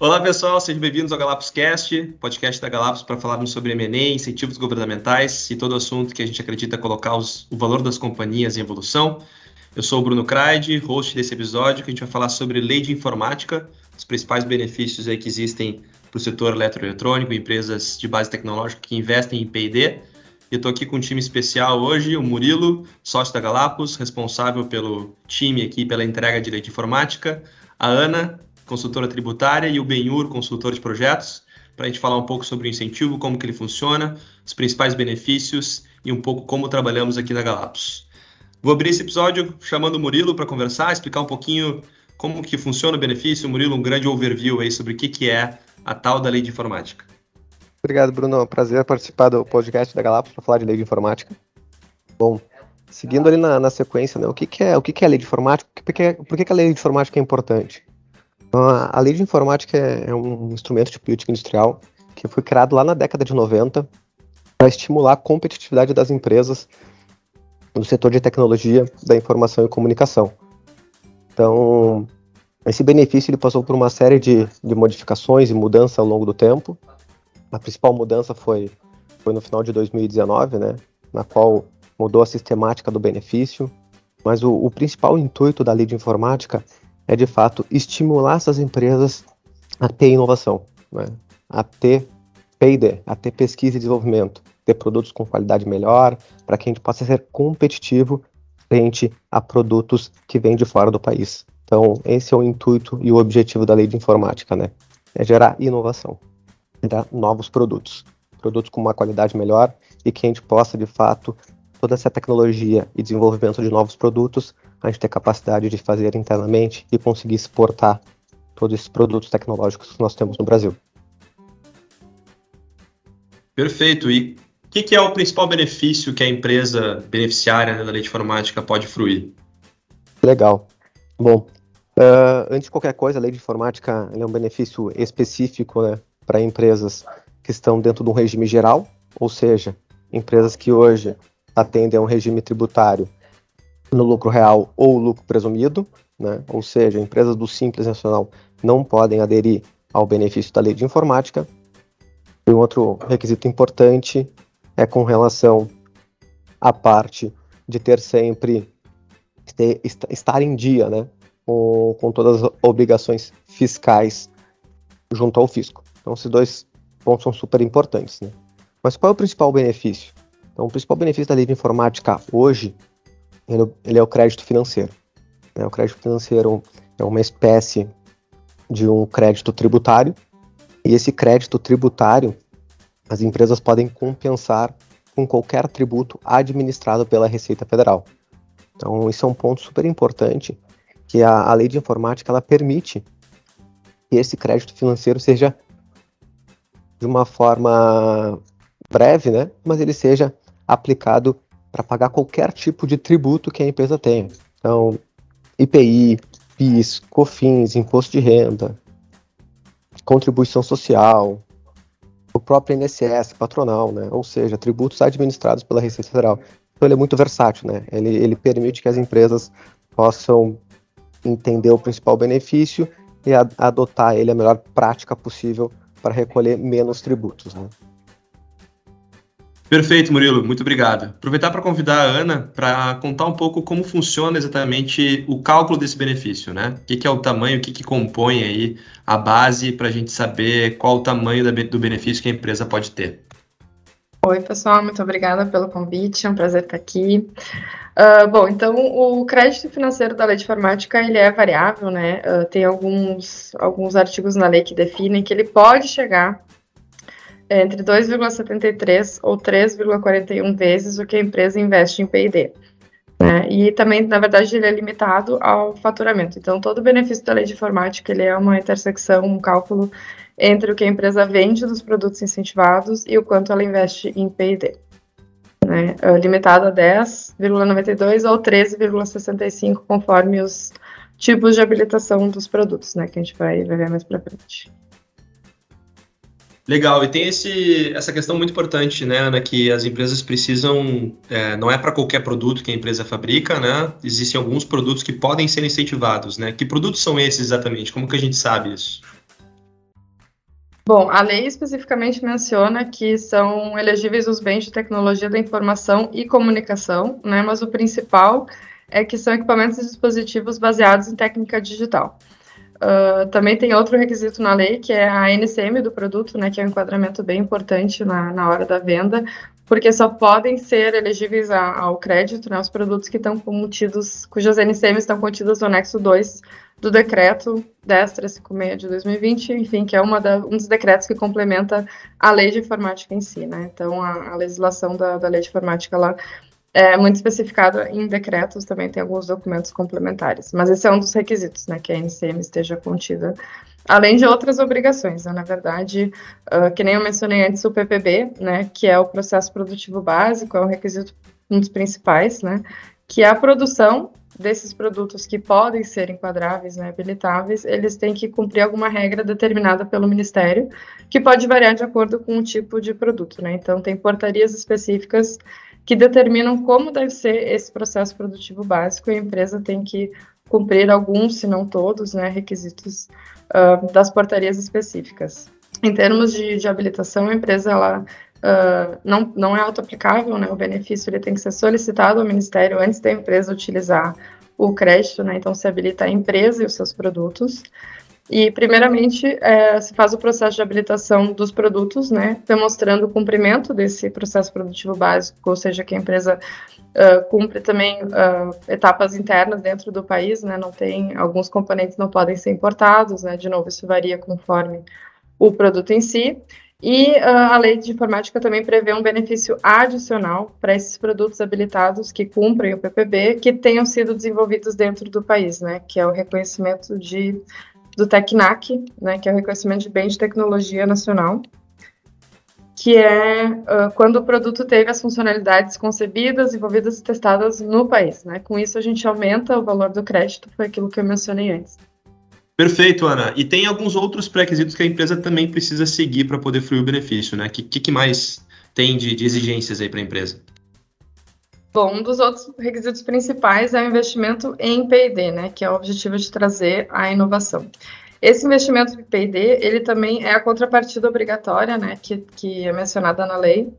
Olá pessoal, sejam bem-vindos ao Galapos Cast, podcast da Galapos para falarmos sobre M&A, incentivos governamentais e todo assunto que a gente acredita colocar os, o valor das companhias em evolução. Eu sou o Bruno Kraid, host desse episódio, que a gente vai falar sobre lei de informática, os principais benefícios aí que existem para o setor eletroeletrônico, empresas de base tecnológica que investem em P&D. E eu estou aqui com um time especial hoje, o Murilo, sócio da Galapos, responsável pelo time aqui pela entrega de lei de informática, a Ana, consultora tributária, e o Benhur, consultor de projetos, para a gente falar um pouco sobre o incentivo, como que ele funciona, os principais benefícios e um pouco como trabalhamos aqui na Galapos. Vou abrir esse episódio chamando o Murilo para conversar, explicar um pouquinho como que funciona o benefício. Murilo, um grande overview aí sobre o que, que é a tal da lei de informática. Obrigado, Bruno. Prazer participar do podcast da Galápagos para falar de lei de informática. Bom, seguindo ali na, na sequência, né, o, que, que, é, o que, que é a lei de informática? Por que, por que, que a lei de informática é importante? Então, a, lei de informática é, é um instrumento de política industrial que foi criado lá na década de 90 para estimular a competitividade das empresas no setor de tecnologia da informação e comunicação. Então, esse benefício ele passou por uma série de, de modificações e mudanças ao longo do tempo. A principal mudança foi, foi no final de 2019, né, na qual mudou a sistemática do benefício, mas o, o principal intuito da lei de informática é, de fato, estimular essas empresas a ter inovação, né, a ter P&D, a ter pesquisa e desenvolvimento, ter produtos com qualidade melhor, para que a gente possa ser competitivo frente a produtos que vêm de fora do país. Então, esse é o intuito e o objetivo da lei de informática, né? É gerar inovação, gerar novos produtos, produtos com uma qualidade melhor e que a gente possa, de fato, toda essa tecnologia e desenvolvimento de novos produtos, a gente ter capacidade de fazer internamente e conseguir exportar todos esses produtos tecnológicos que nós temos no Brasil. Perfeito. E que, que é o principal benefício que a empresa beneficiária né, da lei de informática pode fruir? Legal. Bom, uh, antes de qualquer coisa, a lei de informática é um benefício específico né, para empresas que estão dentro de um regime geral, ou seja, empresas que hoje atendem a um regime tributário no lucro real ou lucro presumido, né, ou seja, empresas do Simples Nacional não podem aderir ao benefício da lei de informática. E um outro requisito importante é com relação à parte de ter sempre estar em dia, né, com, com todas as obrigações fiscais junto ao fisco. Então, esses dois pontos são super importantes, né? Mas qual é o principal benefício? Então, o principal benefício da de informática hoje, ele, ele é o crédito financeiro. Né? O crédito financeiro é uma espécie de um crédito tributário, e esse crédito tributário as empresas podem compensar com qualquer tributo administrado pela Receita Federal. Então, isso é um ponto super importante, que a, a lei de informática ela permite que esse crédito financeiro seja de uma forma breve, né, mas ele seja aplicado para pagar qualquer tipo de tributo que a empresa tenha. Então, IPI, PIS, COFINS, imposto de renda, contribuição social, o próprio INSS patronal, né? ou seja, tributos administrados pela Receita Federal. Então ele é muito versátil, né? ele, ele permite que as empresas possam entender o principal benefício e a, adotar ele a melhor prática possível para recolher menos tributos. Né? Perfeito, Murilo, muito obrigado. Aproveitar para convidar a Ana para contar um pouco como funciona exatamente o cálculo desse benefício, né? O que, que é o tamanho, o que, que compõe aí a base para a gente saber qual o tamanho do benefício que a empresa pode ter. Oi, pessoal, muito obrigada pelo convite, é um prazer estar aqui. Uh, bom, então o crédito financeiro da lei de informática ele é variável, né? Uh, tem alguns, alguns artigos na lei que definem que ele pode chegar entre 2,73 ou 3,41 vezes o que a empresa investe em P&D. Né? E também, na verdade, ele é limitado ao faturamento. Então, todo o benefício da lei de informática ele é uma intersecção, um cálculo entre o que a empresa vende dos produtos incentivados e o quanto ela investe em P&D. Né? É limitado a 10,92 ou 13,65, conforme os tipos de habilitação dos produtos, né? que a gente vai ver mais para frente. Legal, e tem esse, essa questão muito importante, né, Ana, que as empresas precisam, é, não é para qualquer produto que a empresa fabrica, né, existem alguns produtos que podem ser incentivados, né, que produtos são esses exatamente, como que a gente sabe isso? Bom, a lei especificamente menciona que são elegíveis os bens de tecnologia da informação e comunicação, né, mas o principal é que são equipamentos e dispositivos baseados em técnica digital. Uh, também tem outro requisito na lei, que é a NCM do produto, né, que é um enquadramento bem importante na, na hora da venda, porque só podem ser elegíveis a, ao crédito né, os produtos que estão contidos, cujas NCMs estão contidas no anexo 2 do decreto 10.356 de 2020, enfim, que é uma da, um dos decretos que complementa a lei de informática em si, né? Então, a, a legislação da, da lei de informática lá é muito especificada em decretos, também tem alguns documentos complementares, mas esse é um dos requisitos, né, que a NCM esteja contida, além de outras obrigações, né, na verdade, uh, que nem eu mencionei antes, o PPB, né, que é o processo produtivo básico, é um requisito, um dos principais, né, que a produção desses produtos que podem ser enquadráveis, né, habilitáveis, eles têm que cumprir alguma regra determinada pelo Ministério, que pode variar de acordo com o tipo de produto, né? Então, tem portarias específicas que determinam como deve ser esse processo produtivo básico e a empresa tem que cumprir alguns, se não todos, né, requisitos uh, das portarias específicas. Em termos de, de habilitação, a empresa ela uh, não, não é auto-aplicável, né, o benefício ele tem que ser solicitado ao Ministério antes da empresa utilizar o crédito, né, então se habilita a empresa e os seus produtos. E, primeiramente, é, se faz o processo de habilitação dos produtos, né, demonstrando o cumprimento desse processo produtivo básico, ou seja, que a empresa uh, cumpre também uh, etapas internas dentro do país, né, não tem, alguns componentes não podem ser importados, né, de novo, isso varia conforme o produto em si. E uh, a lei de informática também prevê um benefício adicional para esses produtos habilitados que cumprem o PPB, que tenham sido desenvolvidos dentro do país, né, que é o reconhecimento de do TECNAC, né, que é o reconhecimento de bem de tecnologia nacional, que é uh, quando o produto teve as funcionalidades concebidas, desenvolvidas e testadas no país. Né? Com isso, a gente aumenta o valor do crédito, foi aquilo que eu mencionei antes. Perfeito, Ana. E tem alguns outros pré-requisitos que a empresa também precisa seguir para poder fruir o benefício, né? O que, que, mais tem de, de exigências aí para a empresa? Bom, um dos outros requisitos principais é o investimento em P&D, né, que é o objetivo de trazer a inovação. Esse investimento em P&D, ele também é a contrapartida obrigatória, né, que, que é mencionada na lei.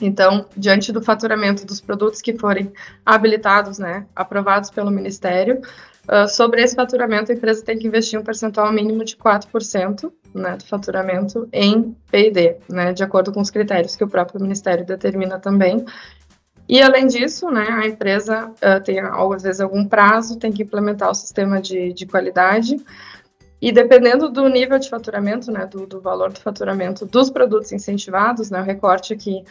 Então, diante do faturamento dos produtos que forem habilitados, né, aprovados pelo Ministério, uh, sobre esse faturamento a empresa tem que investir um percentual mínimo de 4%, né, do faturamento em P&D, né, de acordo com os critérios que o próprio Ministério determina também, e além disso, né, a empresa uh, tem às vezes algum prazo, tem que implementar o sistema de, de qualidade. E dependendo do nível de faturamento, né, do, do valor do faturamento dos produtos incentivados, né, o recorte aqui,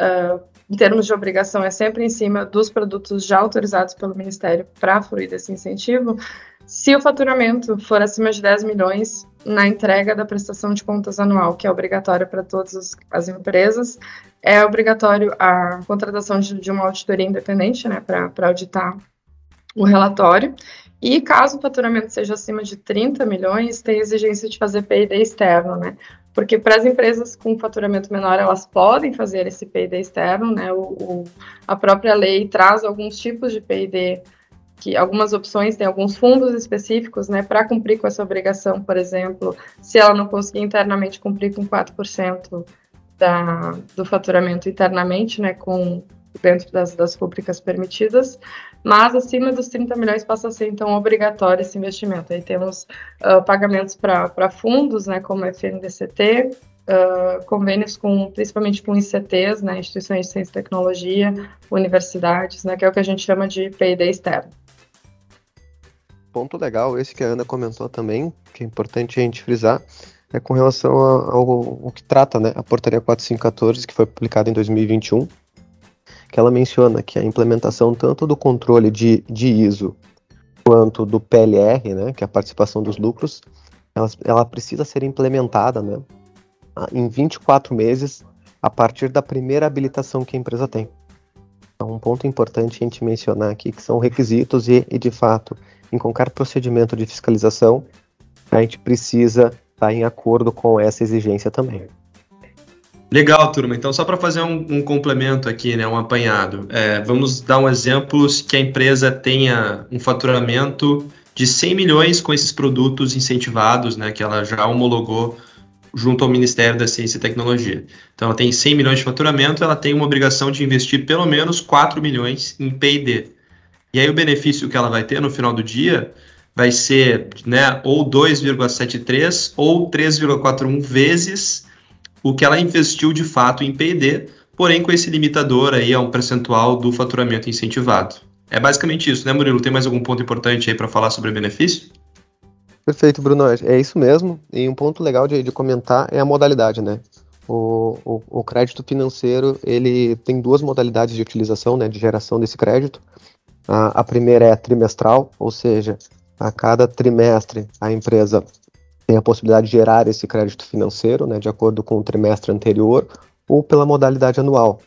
uh, em termos de obrigação, é sempre em cima dos produtos já autorizados pelo Ministério para fruir desse incentivo. Se o faturamento for acima de 10 milhões, na entrega da prestação de contas anual, que é obrigatória para todas as empresas, é obrigatório a contratação de, de uma auditoria independente, né, para auditar o relatório. E caso o faturamento seja acima de 30 milhões, tem exigência de fazer P&D externo, né? Porque para as empresas com faturamento menor, elas podem fazer esse P&D externo, né? O, o, a própria lei traz alguns tipos de P&D que algumas opções têm alguns fundos específicos, né, para cumprir com essa obrigação, por exemplo, se ela não conseguir internamente cumprir com 4% da, do faturamento internamente, né, com dentro das, das rubricas permitidas, mas acima dos 30 milhões passa a ser, então, obrigatório esse investimento. Aí temos uh, pagamentos para fundos, né, como FNDCT, uh, convênios com, principalmente com ICTs, né, instituições de ciência e tecnologia, universidades, né, que é o que a gente chama de P&D externo ponto legal, esse que a Ana comentou também, que é importante a gente frisar, é com relação ao, que trata né, a portaria 4514, que foi publicada em 2021, que ela menciona que a implementação tanto do controle de, de ISO quanto do PLR, né, que é a participação dos lucros, ela, ela precisa ser implementada né, em 24 meses a partir da primeira habilitação que a empresa tem. Então, um ponto importante a gente mencionar aqui que são requisitos e, e de fato, em qualquer procedimento de fiscalização, a gente precisa estar em acordo com essa exigência também. Legal, turma. Então, só para fazer um, um, complemento aqui, né, um apanhado, é, vamos dar um exemplo que a empresa tenha um faturamento de 100 milhões com esses produtos incentivados, né, que ela já homologou junto ao Ministério da Ciência e Tecnologia. Então, ela tem 100 milhões de faturamento, ela tem uma obrigação de investir pelo menos 4 milhões em P&D. E aí o benefício que ela vai ter no final do dia vai ser né, ou 2,73 ou 3,41 vezes o que ela investiu de fato em P&D, porém com esse limitador aí a um percentual do faturamento incentivado. É basicamente isso, né, Murilo? Tem mais algum ponto importante aí para falar sobre o benefício? Perfeito, Bruno. É isso mesmo. E um ponto legal de, de comentar é a modalidade, né? O, o, o, crédito financeiro ele tem duas modalidades de utilização, né, de geração desse crédito. A, primeira é trimestral, ou seja, a cada trimestre a empresa tem a possibilidade de gerar esse crédito financeiro, né, de acordo com o trimestre anterior, ou pela modalidade anual,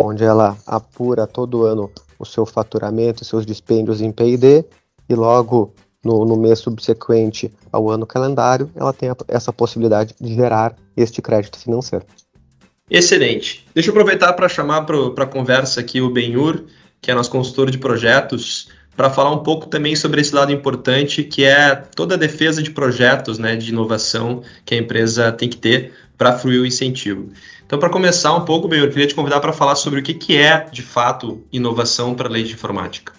onde ela apura todo ano o seu faturamento seus dispêndios em P&D e logo no, no, mês subsequente ao ano calendário, ela tem a, essa possibilidade de gerar este crédito financeiro. Excelente. Deixa eu aproveitar para chamar para a conversa aqui o Benhur, que é nosso consultor de projetos, para falar um pouco também sobre esse lado importante que é toda a defesa de projetos né, de inovação que a empresa tem que ter para fluir o incentivo. Então, para começar um pouco, Benhur, queria te convidar para falar sobre o que, que é, de fato, inovação para a lei de informática.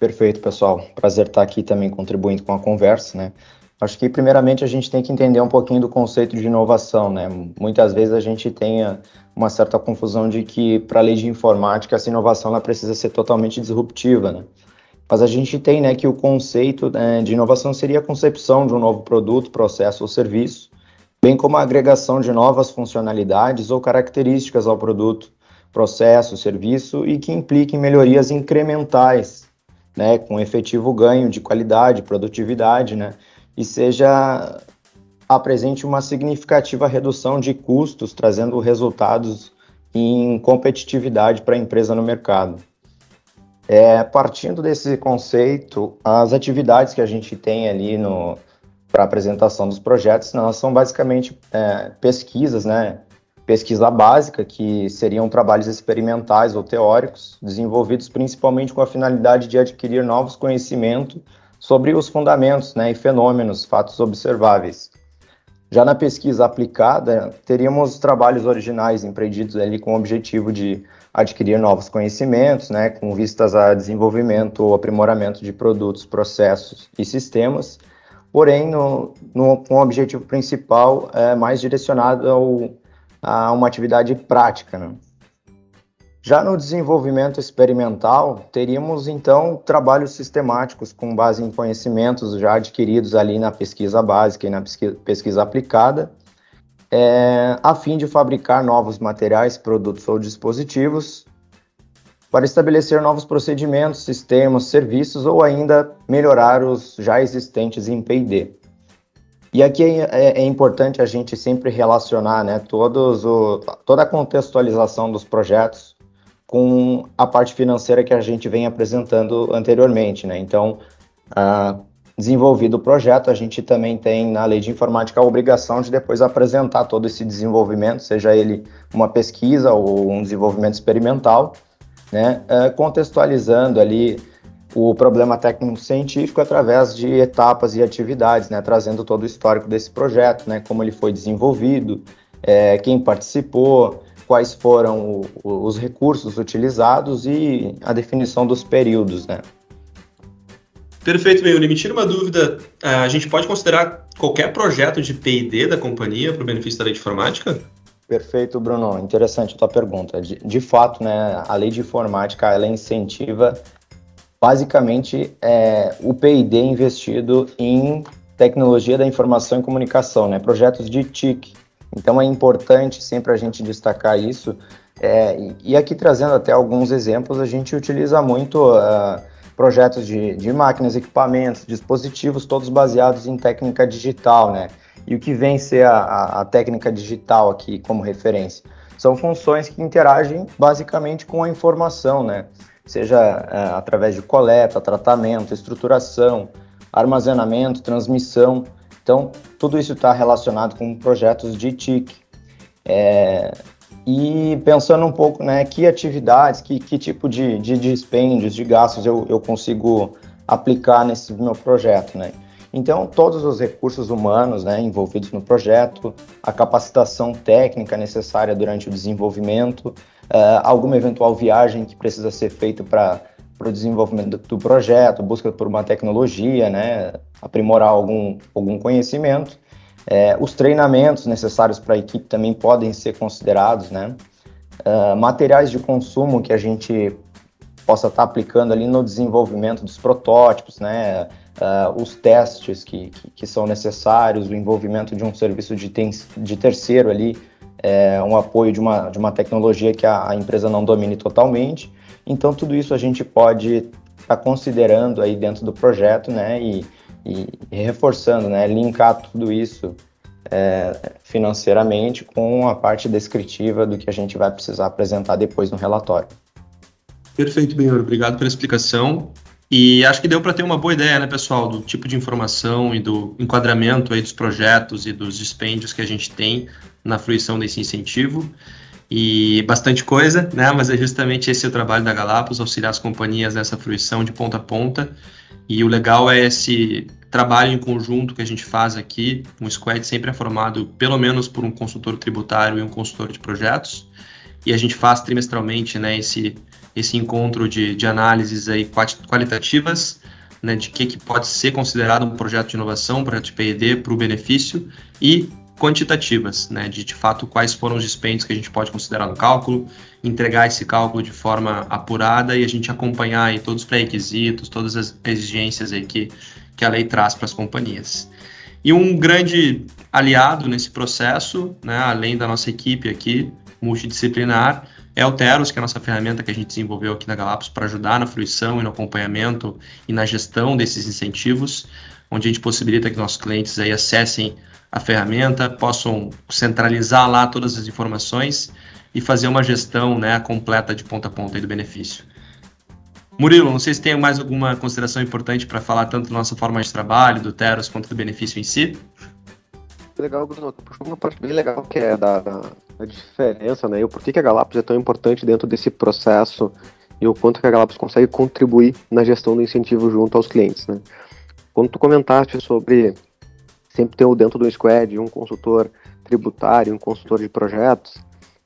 Perfeito, pessoal. Prazer estar aqui também contribuindo com a conversa, né? Acho que primeiramente a gente tem que entender um pouquinho do conceito de inovação, né? Muitas vezes a gente tem uma certa confusão de que para a lei de informática essa inovação ela precisa ser totalmente disruptiva, né? Mas a gente tem, né, que o conceito né, de inovação seria a concepção de um novo produto, processo ou serviço, bem como a agregação de novas funcionalidades ou características ao produto, processo, serviço e que impliquem melhorias incrementais né, com efetivo ganho de qualidade, produtividade, né, e seja apresente uma significativa redução de custos, trazendo resultados em competitividade para a empresa no mercado. É, partindo desse conceito, as atividades que a gente tem ali para apresentação dos projetos, elas são basicamente é, pesquisas, né, pesquisa básica, que seriam trabalhos experimentais ou teóricos, desenvolvidos principalmente com a finalidade de adquirir novos conhecimentos sobre os fundamentos né, e fenômenos, fatos observáveis. Já na pesquisa aplicada, teríamos trabalhos originais empreendidos ali com o objetivo de adquirir novos conhecimentos, né, com vistas a desenvolvimento ou aprimoramento de produtos, processos e sistemas, porém no, no, com o objetivo principal é, mais direcionado ao a uma atividade prática. Né? Já no desenvolvimento experimental, teríamos então trabalhos sistemáticos com base em conhecimentos já adquiridos ali na pesquisa básica e na pesquisa aplicada, é, a fim de fabricar novos materiais, produtos ou dispositivos, para estabelecer novos procedimentos, sistemas, serviços ou ainda melhorar os já existentes em P&D. E aqui é, é, é, importante a gente sempre relacionar né, todos o, toda a contextualização dos projetos com a parte financeira que a gente vem apresentando anteriormente. Né? Então, desenvolvido o projeto, a gente também tem na lei de informática a obrigação de depois apresentar todo esse desenvolvimento, seja ele uma pesquisa ou um desenvolvimento experimental, né? Uh, contextualizando ali o problema técnico-científico através de etapas e atividades, né, trazendo todo o histórico desse projeto, né, como ele foi desenvolvido, é, quem participou, quais foram o, os recursos utilizados e a definição dos períodos, né. Perfeito, Meuli. Me tira uma dúvida. A gente pode considerar qualquer projeto de P&D da companhia para o benefício da lei de informática? Perfeito, Bruno. Interessante a tua pergunta. De, de fato, né, a lei de informática ela incentiva basicamente é, o P&D investido em tecnologia da informação e comunicação, né? Projetos de TIC. Então é importante sempre a gente destacar isso. É, e aqui trazendo até alguns exemplos, a gente utiliza muito uh, projetos de, de máquinas, equipamentos, dispositivos, todos baseados em técnica digital, né? E o que vem ser a, a, a técnica digital aqui como referência? São funções que interagem basicamente com a informação, né? seja é, através de coleta, tratamento, estruturação, armazenamento, transmissão. Então, tudo isso está relacionado com projetos de TIC. É, e pensando um pouco, né, que atividades, que, que tipo de, de dispêndios, de gastos eu, eu consigo aplicar nesse meu projeto, né? Então, todos os recursos humanos né, envolvidos no projeto, a capacitação técnica necessária durante o desenvolvimento, uh, alguma eventual viagem que precisa ser feita para o desenvolvimento do projeto, busca por uma tecnologia, né, aprimorar algum, algum conhecimento. É, os treinamentos necessários para a equipe também podem ser considerados, né? Uh, materiais de consumo que a gente possa estar tá aplicando ali no desenvolvimento dos protótipos, né? Uh, os testes que, que, que, são necessários, o envolvimento de um serviço de, ten, de terceiro ali, é, um apoio de uma, de uma tecnologia que a, a, empresa não domine totalmente. Então, tudo isso a gente pode estar tá considerando aí dentro do projeto, né? E, e, reforçando, né? Linkar tudo isso é, financeiramente com a parte descritiva do que a gente vai precisar apresentar depois no relatório. Perfeito, Benhor. Obrigado pela explicação. E acho que deu para ter uma boa ideia, né, pessoal, do tipo de informação e do enquadramento aí dos projetos e dos dispêndios que a gente tem na fruição desse incentivo. E bastante coisa, né? Mas é justamente esse o trabalho da Galápagos, auxiliar as companhias nessa fruição de ponta a ponta. E o legal é esse trabalho em conjunto que a gente faz aqui. Um squad sempre é formado pelo menos por um consultor tributário e um consultor de projetos. E a gente faz trimestralmente, né, esse esse encontro de, de análises aí qualitativas, né, de que, que pode ser considerado um projeto de inovação, um projeto de P&D para o benefício, e quantitativas, né, de de fato quais foram os dispêndios que a gente pode considerar no cálculo, entregar esse cálculo de forma apurada e a gente acompanhar aí todos os pré-requisitos, todas as exigências aí que, que a lei traz para as companhias. E um grande aliado nesse processo, né, além da nossa equipe aqui, multidisciplinar, é o Teros, que é a nossa ferramenta que a gente desenvolveu aqui na Galápagos para ajudar na fruição e no acompanhamento e na gestão desses incentivos, onde a gente possibilita que nossos clientes aí acessem a ferramenta, possam centralizar lá todas as informações e fazer uma gestão né, completa de ponta a ponta do benefício. Murilo, não sei se tem mais alguma consideração importante para falar tanto da nossa forma de trabalho, do Teros, quanto do benefício em si legal, Bruno. Puxou uma parte bem legal que é da, da, da diferença, né? E o porquê que a Galápagos é tão importante dentro desse processo e o quanto que a Galápagos consegue contribuir na gestão do incentivo junto aos clientes, né? Quando tu comentaste sobre sempre ter dentro do squad um consultor tributário, um consultor de projetos,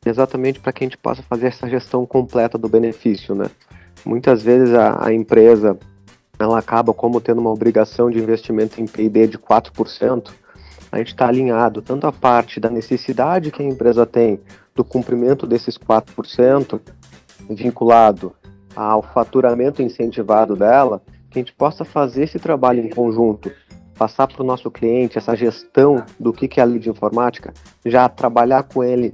exatamente para que a gente possa fazer essa gestão completa do benefício, né? Muitas vezes a, a empresa ela acaba como tendo uma obrigação de investimento em P&D de 4%, a gente está alinhado tanto a parte da necessidade que a empresa tem do cumprimento desses 4%, vinculado ao faturamento incentivado dela, que a gente possa fazer esse trabalho em conjunto, passar para o nosso cliente essa gestão do que, que é a lead informática, já trabalhar com ele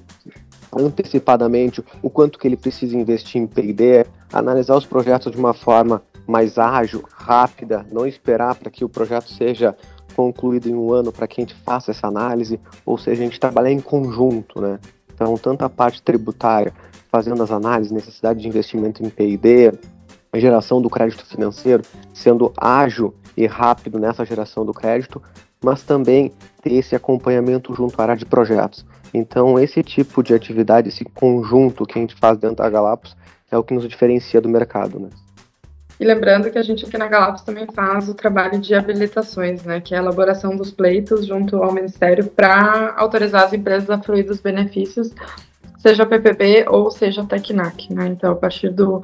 antecipadamente o quanto que ele precisa investir em P&D, analisar os projetos de uma forma mais ágil, rápida, não esperar para que o projeto seja concluído em um ano para que a gente faça essa análise, ou seja, a gente trabalhar em conjunto, né? Então, tanto a parte tributária, fazendo as análises, necessidade de investimento em P&D, a geração do crédito financeiro, sendo ágil e rápido nessa geração do crédito, mas também ter esse acompanhamento junto à área de projetos. Então, esse tipo de atividade, esse conjunto que a gente faz dentro da Galápagos, é o que nos diferencia do mercado, né? E lembrando que a gente aqui na Galápagos também faz o trabalho de habilitações, né, que é a elaboração dos pleitos junto ao Ministério para autorizar as empresas a fruir dos benefícios, seja PPP ou seja Tecnac. Né? Então, a partir do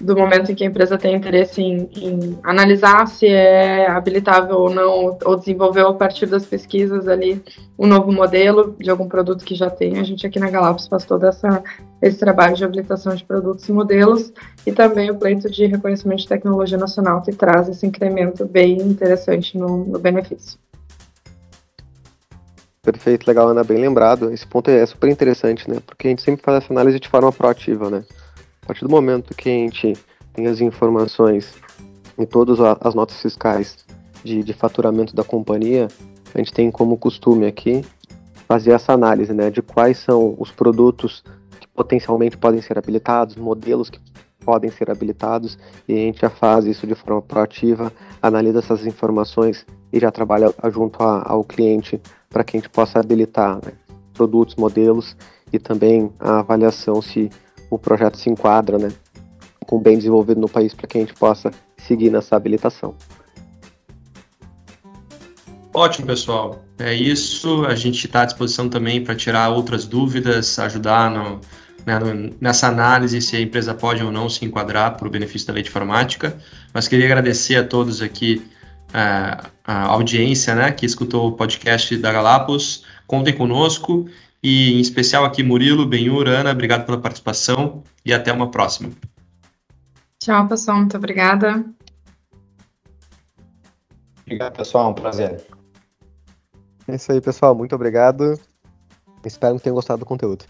do momento em que a empresa tem interesse em, em, analisar se é habilitável ou não, ou desenvolveu a partir das pesquisas ali um novo modelo de algum produto que já tem. A gente aqui na Galápagos faz todo essa, esse trabalho de habilitação de produtos e modelos e também o pleito de reconhecimento de tecnologia nacional que traz esse incremento bem interessante no, no benefício. Perfeito, legal, Ana, bem lembrado. Esse ponto é super interessante, né? Porque a gente sempre faz essa análise de forma proativa, né? Partir do momento que a gente tem as informações em todas as notas fiscais de, de faturamento da companhia, a gente tem como costume aqui fazer essa análise né, de quais são os produtos que potencialmente podem ser habilitados, modelos que podem ser habilitados, e a gente já faz isso de forma proativa, analisa essas informações e já trabalha junto a, ao cliente para que a gente possa habilitar né, produtos, modelos e também a avaliação se o projeto se enquadra, né, com bem desenvolvido no país para que a gente possa seguir nessa habilitação. Ótimo, pessoal. É isso. A gente está à disposição também para tirar outras dúvidas, ajudar no, né, no, nessa análise se a empresa pode ou não se enquadrar para o benefício da lei de informática. Mas queria agradecer a todos aqui a, é, a audiência né, que escutou o podcast da Galapos. Contem conosco e, em especial, aqui Murilo, Benhur, Ana, obrigado pela participação e até uma próxima. Tchau, pessoal. Muito obrigada. Obrigado, pessoal. Um prazer. É isso aí, pessoal. Muito obrigado. Espero que tenham gostado do conteúdo.